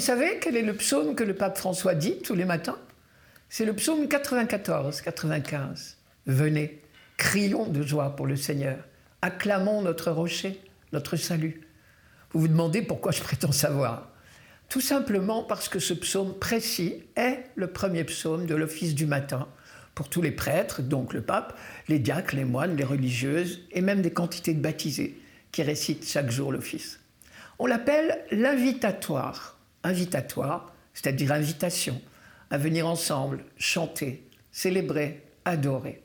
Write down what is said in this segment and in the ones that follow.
savez quel est le psaume que le pape François dit tous les matins? C'est le psaume 94-95. Venez, crions de joie pour le Seigneur, acclamons notre rocher, notre salut. Vous vous demandez pourquoi je prétends savoir Tout simplement parce que ce psaume précis est le premier psaume de l'office du matin pour tous les prêtres, donc le pape, les diacres, les moines, les religieuses et même des quantités de baptisés qui récitent chaque jour l'office. On l'appelle l'invitatoire. Invitatoire, c'est-à-dire invitation, à venir ensemble, chanter, célébrer, adorer.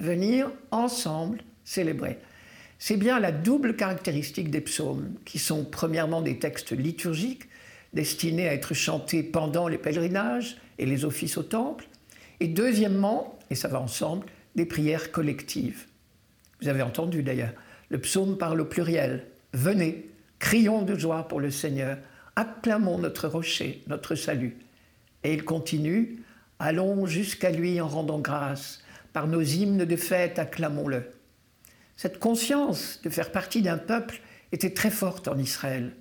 Venir ensemble, célébrer. C'est bien la double caractéristique des psaumes, qui sont premièrement des textes liturgiques, destinés à être chantés pendant les pèlerinages et les offices au temple, et deuxièmement, et ça va ensemble, des prières collectives. Vous avez entendu d'ailleurs, le psaume parle au pluriel. Venez, crions de joie pour le Seigneur, acclamons notre rocher, notre salut. Et il continue, allons jusqu'à lui en rendant grâce, par nos hymnes de fête, acclamons-le. Cette conscience de faire partie d'un peuple était très forte en Israël.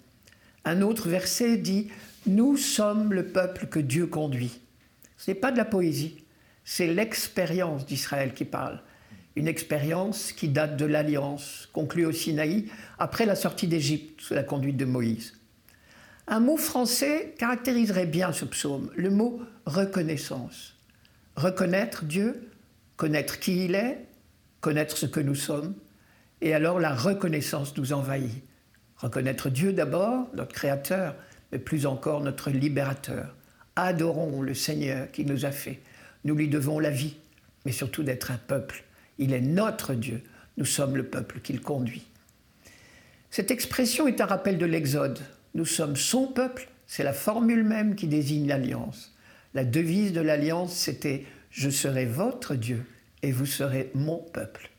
Un autre verset dit Nous sommes le peuple que Dieu conduit. Ce n'est pas de la poésie, c'est l'expérience d'Israël qui parle. Une expérience qui date de l'alliance conclue au Sinaï après la sortie d'Égypte sous la conduite de Moïse. Un mot français caractériserait bien ce psaume, le mot reconnaissance. Reconnaître Dieu, connaître qui il est, connaître ce que nous sommes, et alors la reconnaissance nous envahit. Reconnaître Dieu d'abord, notre Créateur, mais plus encore notre Libérateur. Adorons le Seigneur qui nous a fait. Nous lui devons la vie, mais surtout d'être un peuple. Il est notre Dieu. Nous sommes le peuple qu'il conduit. Cette expression est un rappel de l'Exode. Nous sommes son peuple, c'est la formule même qui désigne l'alliance. La devise de l'alliance, c'était ⁇ Je serai votre Dieu et vous serez mon peuple ⁇